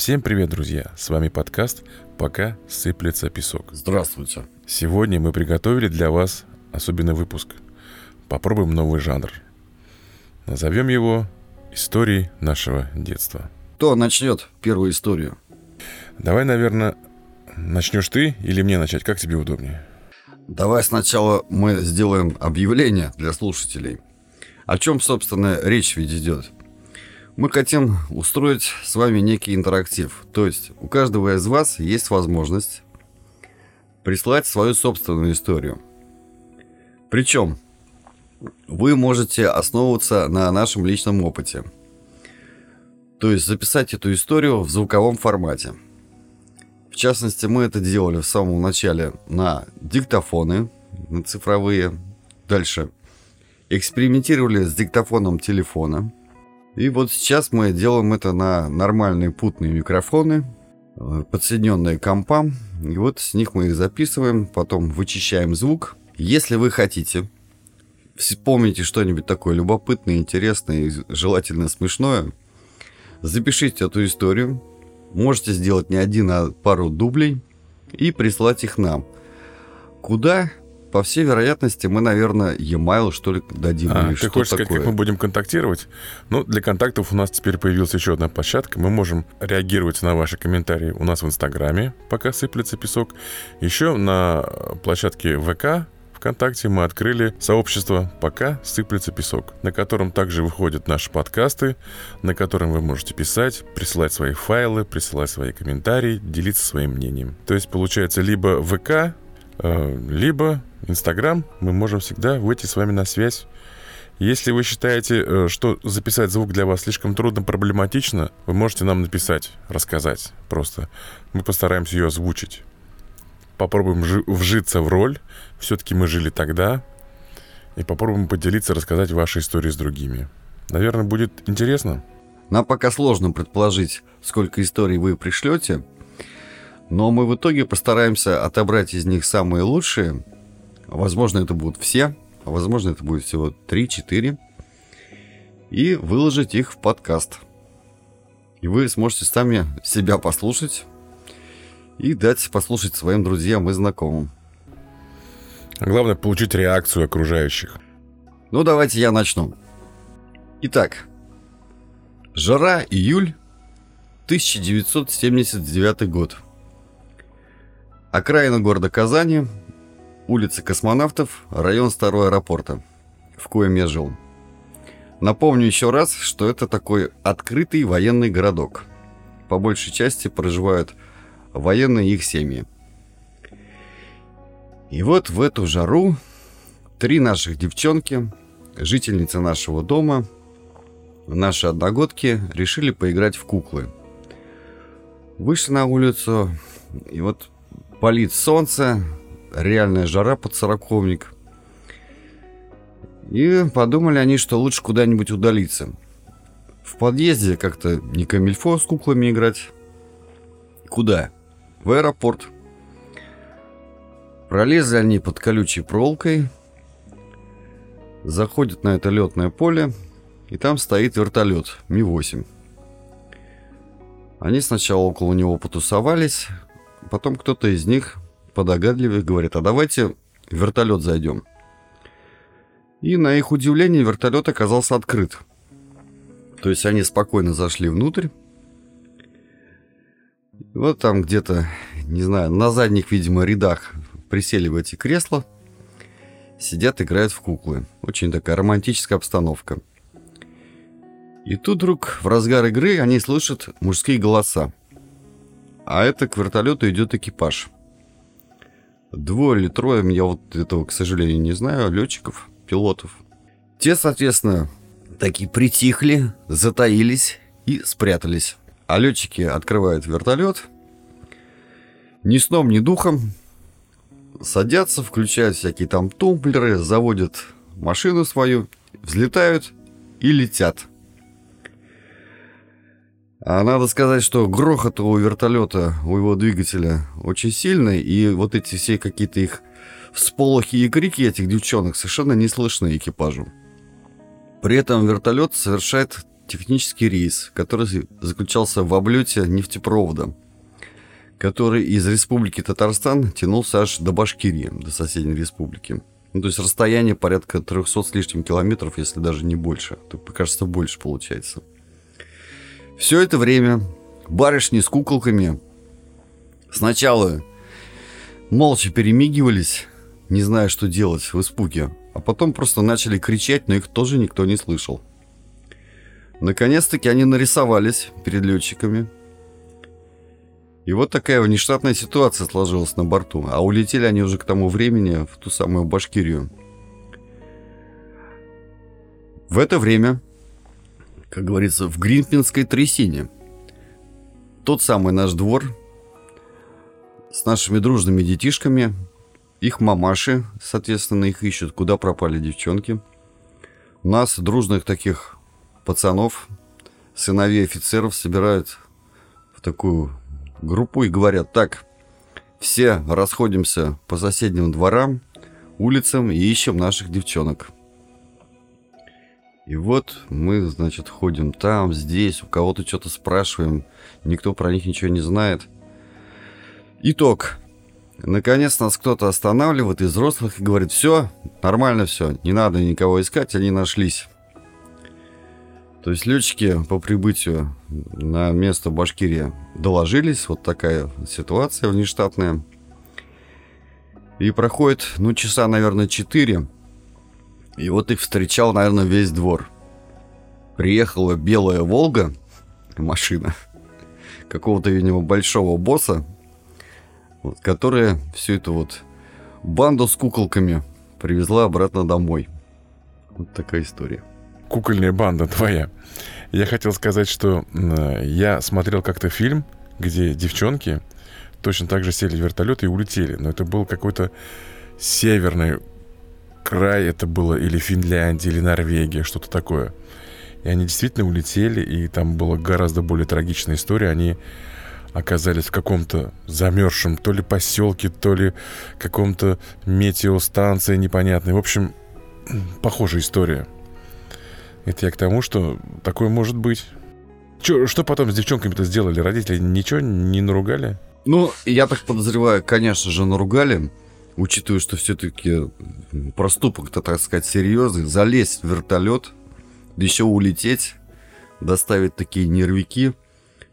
Всем привет, друзья! С вами подкаст «Пока сыплется песок». Здравствуйте. Сегодня мы приготовили для вас особенный выпуск. Попробуем новый жанр. Назовем его «Истории нашего детства». Кто начнет первую историю? Давай, наверное, начнешь ты или мне начать? Как тебе удобнее? Давай сначала мы сделаем объявление для слушателей. О чем, собственно, речь ведь идет? Мы хотим устроить с вами некий интерактив. То есть у каждого из вас есть возможность прислать свою собственную историю. Причем вы можете основываться на нашем личном опыте. То есть записать эту историю в звуковом формате. В частности, мы это делали в самом начале на диктофоны, на цифровые. Дальше экспериментировали с диктофоном телефона – и вот сейчас мы делаем это на нормальные путные микрофоны, э, подсоединенные к компам. И вот с них мы их записываем, потом вычищаем звук. Если вы хотите, вспомните что-нибудь такое любопытное, интересное и желательно смешное, запишите эту историю. Можете сделать не один, а пару дублей и прислать их нам. Куда? По всей вероятности, мы, наверное, e-mail, что ли, дадим. А, или ты хочешь такое? сказать, как мы будем контактировать? Ну, для контактов у нас теперь появилась еще одна площадка. Мы можем реагировать на ваши комментарии у нас в Инстаграме, пока сыплется песок. Еще на площадке ВК ВКонтакте мы открыли сообщество «Пока сыплется песок», на котором также выходят наши подкасты, на котором вы можете писать, присылать свои файлы, присылать свои комментарии, делиться своим мнением. То есть, получается, либо ВК, э, либо Инстаграм, мы можем всегда выйти с вами на связь. Если вы считаете, э, что записать звук для вас слишком трудно, проблематично, вы можете нам написать, рассказать просто. Мы постараемся ее озвучить. Попробуем вжиться в роль. Все-таки мы жили тогда. И попробуем поделиться, рассказать ваши истории с другими. Наверное, будет интересно. Нам пока сложно предположить, сколько историй вы пришлете, но мы в итоге постараемся отобрать из них самые лучшие – Возможно, это будут все, а возможно, это будет всего 3-4. И выложить их в подкаст. И вы сможете сами себя послушать и дать послушать своим друзьям и знакомым. А главное, получить реакцию окружающих. Ну, давайте я начну. Итак, жара, июль, 1979 год. Окраина города Казани, улица Космонавтов, район старого аэропорта, в коем я жил. Напомню еще раз, что это такой открытый военный городок. По большей части проживают военные и их семьи. И вот в эту жару три наших девчонки, жительницы нашего дома, наши одногодки, решили поиграть в куклы. Вышли на улицу, и вот палит солнце, реальная жара под сороковник. И подумали они, что лучше куда-нибудь удалиться. В подъезде как-то не камильфо с куклами играть. Куда? В аэропорт. Пролезли они под колючей проволокой, заходят на это летное поле, и там стоит вертолет Ми-8. Они сначала около него потусовались, потом кто-то из них подогадливее говорит, а давайте в вертолет зайдем. И на их удивление вертолет оказался открыт. То есть они спокойно зашли внутрь. Вот там где-то, не знаю, на задних, видимо, рядах присели в эти кресла. Сидят, играют в куклы. Очень такая романтическая обстановка. И тут вдруг в разгар игры они слышат мужские голоса. А это к вертолету идет экипаж. Двое или трое, я вот этого, к сожалению, не знаю, летчиков, пилотов. Те, соответственно, такие притихли, затаились и спрятались. А летчики открывают вертолет, ни сном, ни духом, садятся, включают всякие там тумблеры, заводят машину свою, взлетают и летят. А надо сказать, что грохот у вертолета, у его двигателя очень сильный, и вот эти все какие-то их всполохи и крики этих девчонок совершенно не слышны экипажу. При этом вертолет совершает технический рейс, который заключался в облете нефтепровода, который из республики Татарстан тянулся аж до Башкирии, до соседней республики. Ну, то есть расстояние порядка 300 с лишним километров, если даже не больше. То, кажется, больше получается. Все это время барышни с куколками сначала молча перемигивались, не зная, что делать в испуге, а потом просто начали кричать, но их тоже никто не слышал. Наконец-таки они нарисовались перед летчиками. И вот такая внештатная ситуация сложилась на борту. А улетели они уже к тому времени в ту самую Башкирию. В это время, как говорится, в Гринпинской трясине, тот самый наш двор с нашими дружными детишками, их мамаши, соответственно, их ищут, куда пропали девчонки. Нас, дружных таких пацанов, сыновей офицеров, собирают в такую группу и говорят, так, все расходимся по соседним дворам, улицам и ищем наших девчонок. И вот мы, значит, ходим там, здесь, у кого-то что-то спрашиваем, никто про них ничего не знает. Итог. Наконец нас кто-то останавливает из взрослых и говорит, все, нормально все, не надо никого искать, они нашлись. То есть летчики по прибытию на место Башкирия доложились, вот такая ситуация внештатная. И проходит, ну, часа, наверное, 4. И вот их встречал, наверное, весь двор. Приехала белая «Волга», машина, какого-то, видимо, большого босса, вот, которая всю эту вот банду с куколками привезла обратно домой. Вот такая история кукольная банда твоя. Я хотел сказать, что я смотрел как-то фильм, где девчонки точно так же сели в вертолет и улетели. Но это был какой-то северный край, это было или Финляндия, или Норвегия, что-то такое. И они действительно улетели, и там была гораздо более трагичная история. Они оказались в каком-то замерзшем то ли поселке, то ли каком-то метеостанции непонятной. В общем, похожая история. Это я к тому, что такое может быть. Че, что потом с девчонками-то сделали? Родители ничего не наругали? Ну, я так подозреваю, конечно же, наругали, учитывая, что все-таки проступок-то, так сказать, серьезный. Залезть в вертолет, еще улететь, доставить такие нервики,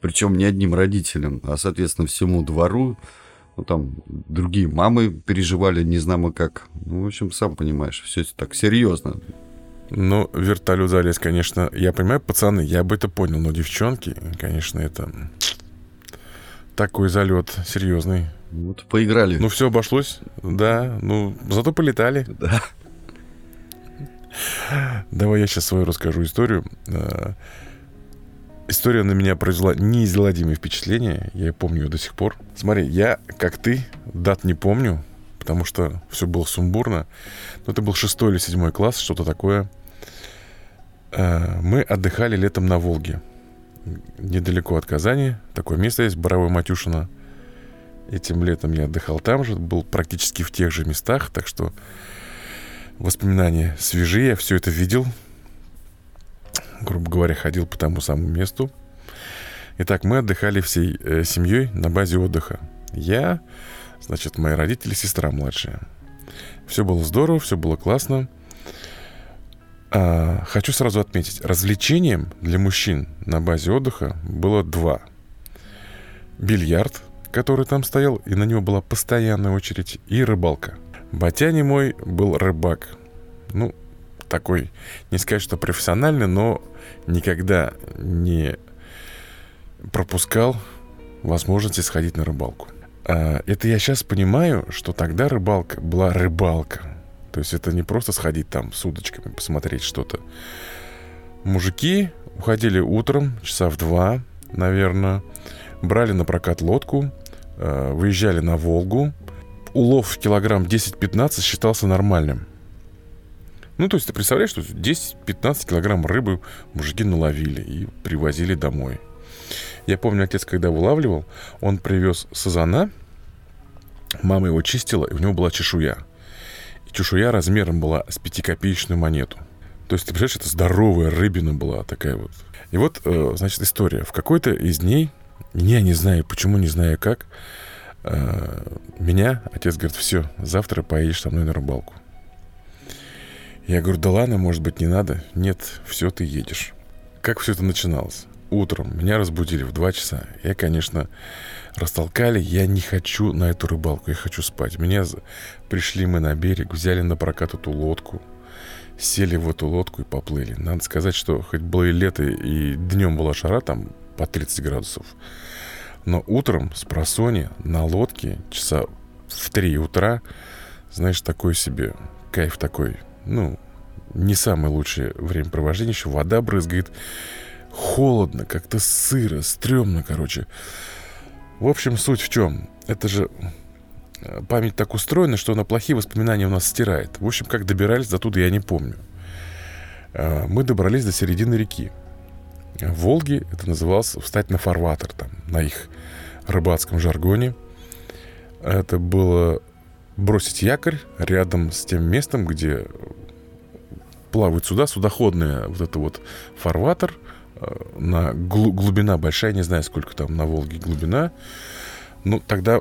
причем не одним родителям, а, соответственно, всему двору. Ну, там другие мамы переживали, не знамо как. Ну, в общем, сам понимаешь, все это так серьезно. Ну, вертолет залез, конечно. Я понимаю, пацаны, я бы это понял, но девчонки, конечно, это такой залет серьезный. Вот поиграли. Ну, все обошлось, да. Ну, зато полетали. Да. Давай я сейчас свою расскажу историю. Э, история на меня произвела неизгладимое впечатление. Я помню ее до сих пор. Смотри, я, как ты, дат не помню, потому что все было сумбурно. Но это был шестой или седьмой класс, что-то такое. Э, мы отдыхали летом на Волге. Недалеко от Казани. Такое место есть, Боровой Матюшино. Этим летом я отдыхал там же, был практически в тех же местах, так что воспоминания свежие, я все это видел. Грубо говоря, ходил по тому самому месту. Итак, мы отдыхали всей э, семьей на базе отдыха. Я, значит, мои родители, сестра младшая. Все было здорово, все было классно. А, хочу сразу отметить, развлечением для мужчин на базе отдыха было два. Бильярд, который там стоял, и на него была постоянная очередь, и рыбалка. Батяня мой был рыбак. Ну, такой, не сказать, что профессиональный, но никогда не пропускал возможности сходить на рыбалку. А, это я сейчас понимаю, что тогда рыбалка была рыбалка. То есть это не просто сходить там с удочками, посмотреть что-то. Мужики уходили утром, часа в два, наверное, брали на прокат лодку, э, выезжали на Волгу. Улов в килограмм 10-15 считался нормальным. Ну, то есть ты представляешь, что 10-15 килограмм рыбы мужики наловили и привозили домой. Я помню, отец, когда вылавливал, он привез сазана, мама его чистила, и у него была чешуя – Чешуя размером была с пятикопеечную монету. То есть, ты представляешь, это здоровая рыбина была такая вот. И вот, э, значит, история. В какой-то из дней, я не знаю, почему, не знаю как, э, меня отец говорит, все, завтра поедешь со мной на рыбалку. Я говорю, да ладно, может быть, не надо. Нет, все, ты едешь. Как все это начиналось? Утром меня разбудили в 2 часа. Я, конечно, растолкали. Я не хочу на эту рыбалку, я хочу спать. Меня пришли мы на берег, взяли на прокат эту лодку. Сели в эту лодку и поплыли. Надо сказать, что хоть было и лето, и днем была жара, там по 30 градусов. Но утром с просони на лодке часа в 3 утра, знаешь, такой себе кайф такой – ну, не самое лучшее времяпровождение. Еще вода брызгает. Холодно, как-то сыро, стрёмно, короче. В общем, суть в чем? Это же э, память так устроена, что она плохие воспоминания у нас стирает. В общем, как добирались до туда, я не помню. Э, мы добрались до середины реки. В Волге это называлось встать на фарватер, там, на их рыбацком жаргоне. Это было бросить якорь рядом с тем местом, где плавают суда, судоходная вот это вот фарватер, на глубина большая, не знаю, сколько там на Волге глубина. Ну, тогда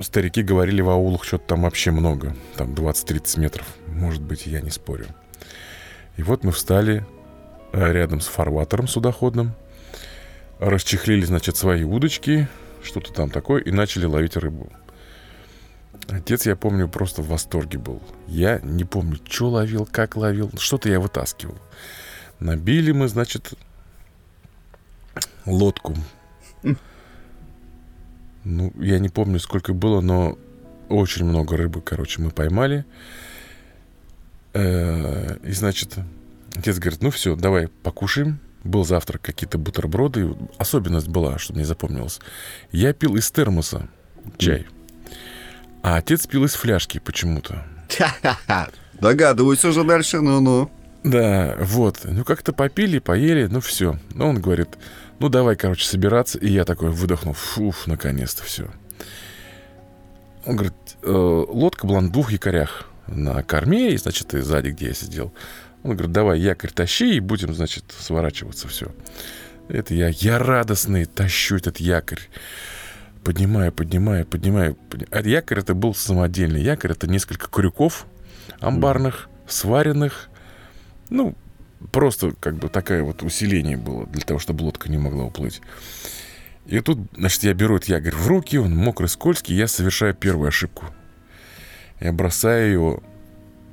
старики говорили в аулах, что-то там вообще много, там 20-30 метров, может быть, я не спорю. И вот мы встали э, рядом с фарватером судоходным, расчехлили, значит, свои удочки, что-то там такое, и начали ловить рыбу. Отец, я помню, просто в восторге был. Я не помню, что ловил, как ловил. Что-то я вытаскивал. Набили мы, значит, лодку. Ну, я не помню, сколько было, но очень много рыбы, короче, мы поймали. Э, и, значит, отец говорит, ну все, давай покушаем. Был завтрак, какие-то бутерброды. Особенность была, что мне запомнилось. Я пил из термоса чай. А отец пил из фляжки почему-то. Догадываюсь уже дальше, ну-ну. Да, вот. Ну, как-то попили, поели, ну все. Ну, он говорит, ну, давай, короче, собираться. И я такой выдохнул, фуф, наконец-то все. Он говорит, э, лодка была на двух якорях. На корме, и, значит, и сзади, где я сидел. Он говорит, давай якорь тащи, и будем, значит, сворачиваться, все. Это я, я радостный, тащу этот якорь поднимаю, поднимаю, поднимаю. А якорь это был самодельный. Якорь это несколько крюков амбарных, сваренных. Ну, просто как бы такое вот усиление было для того, чтобы лодка не могла уплыть. И тут, значит, я беру этот якорь в руки, он мокрый, скользкий, я совершаю первую ошибку. Я бросаю его.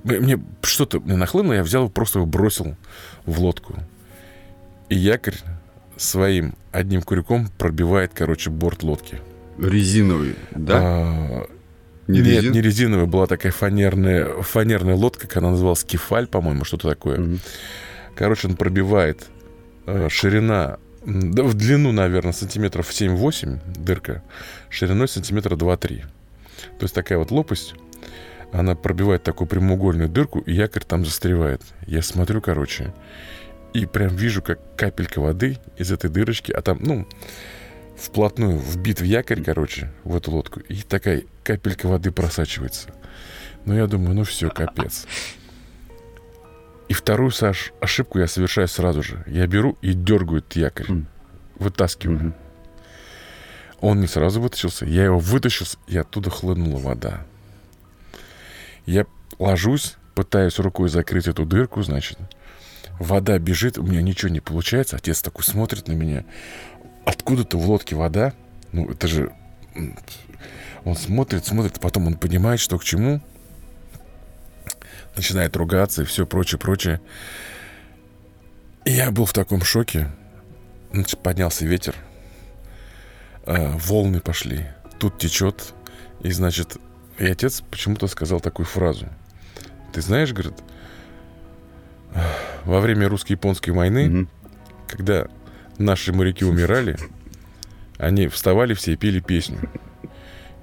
Мне что-то мне нахлынуло, я взял его, просто его бросил в лодку. И якорь своим одним крюком пробивает, короче, борт лодки. Резиновый, да? А, не Нет, резин? не резиновая, была такая фанерная, фанерная лодка, она называлась, кефаль, по-моему, что-то такое. Угу. Короче, он пробивает э, ширина, да, в длину, наверное, сантиметров 7-8 дырка, шириной сантиметра 2-3. То есть такая вот лопасть, она пробивает такую прямоугольную дырку, и якорь там застревает. Я смотрю, короче, и прям вижу, как капелька воды из этой дырочки, а там, ну, вплотную вбит в якорь, короче, в эту лодку, и такая капелька воды просачивается. Ну, я думаю, ну все, капец. И вторую, Саш, ошибку я совершаю сразу же. Я беру и дергаю этот якорь. Mm. Вытаскиваю. Mm-hmm. Он не сразу вытащился. Я его вытащил, и оттуда хлынула вода. Я ложусь, пытаюсь рукой закрыть эту дырку, значит. Вода бежит, у меня ничего не получается. Отец такой смотрит на меня откуда-то в лодке вода. Ну, это же... Он смотрит, смотрит, потом он понимает, что к чему. Начинает ругаться и все прочее, прочее. И я был в таком шоке. Значит, поднялся ветер. Э, волны пошли. Тут течет. И, значит, и отец почему-то сказал такую фразу. Ты знаешь, говорит, во время русско-японской войны, mm-hmm. когда наши моряки умирали, они вставали все и пели песню.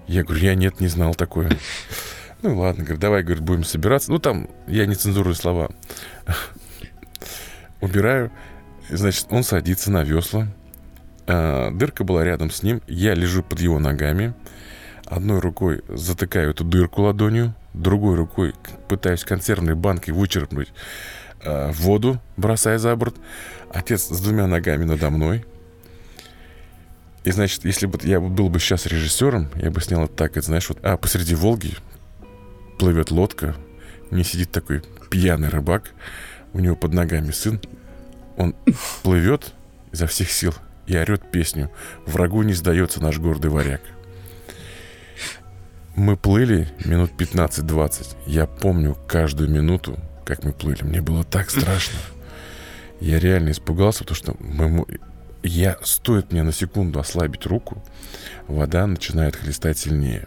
Я говорю, я нет, не знал такое. Ну ладно, говорю, давай, говорит, будем собираться. Ну там, я не цензурую слова. Убираю. Значит, он садится на весла. А, дырка была рядом с ним. Я лежу под его ногами. Одной рукой затыкаю эту дырку ладонью. Другой рукой пытаюсь консервной банкой вычерпнуть в воду, бросая за борт. Отец с двумя ногами надо мной. И, значит, если бы я был бы сейчас режиссером, я бы снял это так, это, знаешь, вот а, посреди Волги плывет лодка, не сидит такой пьяный рыбак, у него под ногами сын, он плывет изо всех сил и орет песню «Врагу не сдается наш гордый варяг». Мы плыли минут 15-20. Я помню каждую минуту, как мы плыли. Мне было так страшно. Я реально испугался, потому что мы, я, стоит мне на секунду ослабить руку, вода начинает хлестать сильнее.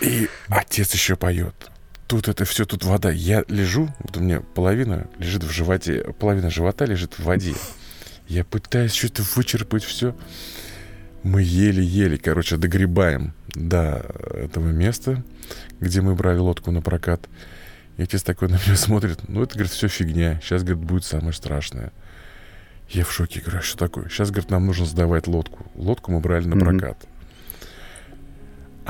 И отец еще поет. Тут это все, тут вода. Я лежу, вот у меня половина лежит в животе, половина живота лежит в воде. Я пытаюсь что-то вычерпать все. Мы еле-еле, короче, догребаем до этого места, где мы брали лодку на прокат. И отец такой на меня смотрит. Ну, это, говорит, все фигня. Сейчас, говорит, будет самое страшное. Я в шоке, говорю, а что такое? Сейчас, говорит, нам нужно сдавать лодку. Лодку мы брали на прокат. Mm-hmm.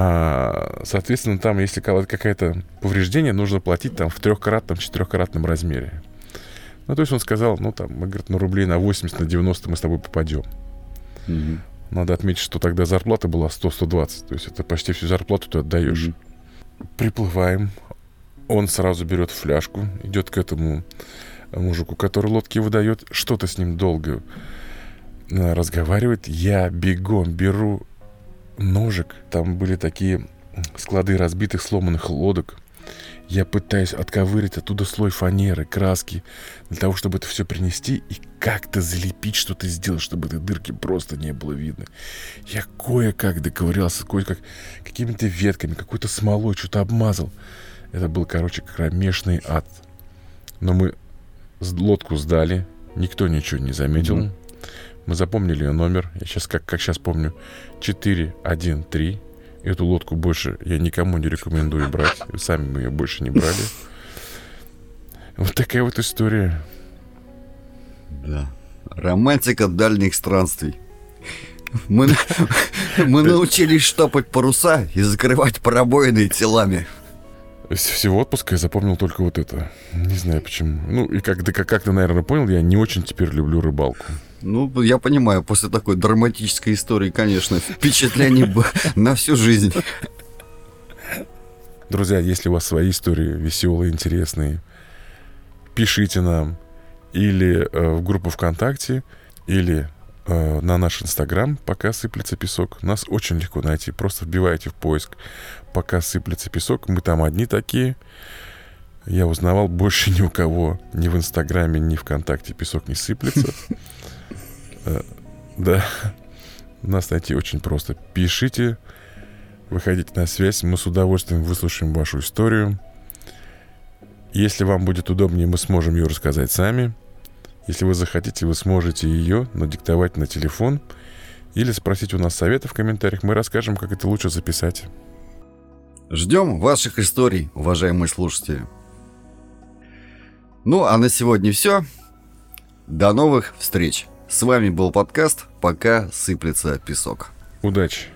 А, соответственно, там, если какое-то повреждение, нужно платить там в трехкратном, четырехкратном размере. Ну, то есть он сказал, ну, там, мы, говорит, на рублей на 80, на 90 мы с тобой попадем. Mm-hmm. Надо отметить, что тогда зарплата была 100-120. То есть это почти всю зарплату ты отдаешь. Mm-hmm. Приплываем. Он сразу берет фляжку, идет к этому мужику, который лодки выдает, что-то с ним долго э, разговаривает. Я бегом беру ножик. Там были такие склады разбитых, сломанных лодок. Я пытаюсь отковырить оттуда слой фанеры, краски, для того, чтобы это все принести и как-то залепить, что-то сделать, чтобы этой дырки просто не было видно. Я кое-как доковырялся, кое-как какими-то ветками, какой-то смолой, что-то обмазал. Это был, короче, кромешный ад. Но мы лодку сдали, никто ничего не заметил. Mm-hmm. Мы запомнили ее номер. Я сейчас, как, как сейчас помню, 413. Эту лодку больше я никому не рекомендую брать. Сами мы ее больше не брали. Вот такая вот история. Да. Романтика дальних странствий. Мы, мы научились штопать паруса и закрывать пробоины телами. Из всего отпуска я запомнил только вот это. Не знаю почему. Ну, и как, да, как, как ты, наверное, понял, я не очень теперь люблю рыбалку. Ну, я понимаю, после такой драматической истории, конечно, впечатление на всю жизнь. Друзья, если у вас свои истории веселые, интересные, пишите нам или э, в группу ВКонтакте, или э, на наш Инстаграм, пока сыплется песок. Нас очень легко найти. Просто вбивайте в поиск, пока сыплется песок. Мы там одни такие. Я узнавал больше ни у кого, ни в Инстаграме, ни ВКонтакте песок не сыплется. Э, да, нас найти очень просто. Пишите, выходите на связь, мы с удовольствием выслушаем вашу историю. Если вам будет удобнее, мы сможем ее рассказать сами. Если вы захотите, вы сможете ее надиктовать на телефон или спросить у нас совета в комментариях. Мы расскажем, как это лучше записать. Ждем ваших историй, уважаемые слушатели. Ну, а на сегодня все. До новых встреч. С вами был подкаст «Пока сыплется песок». Удачи!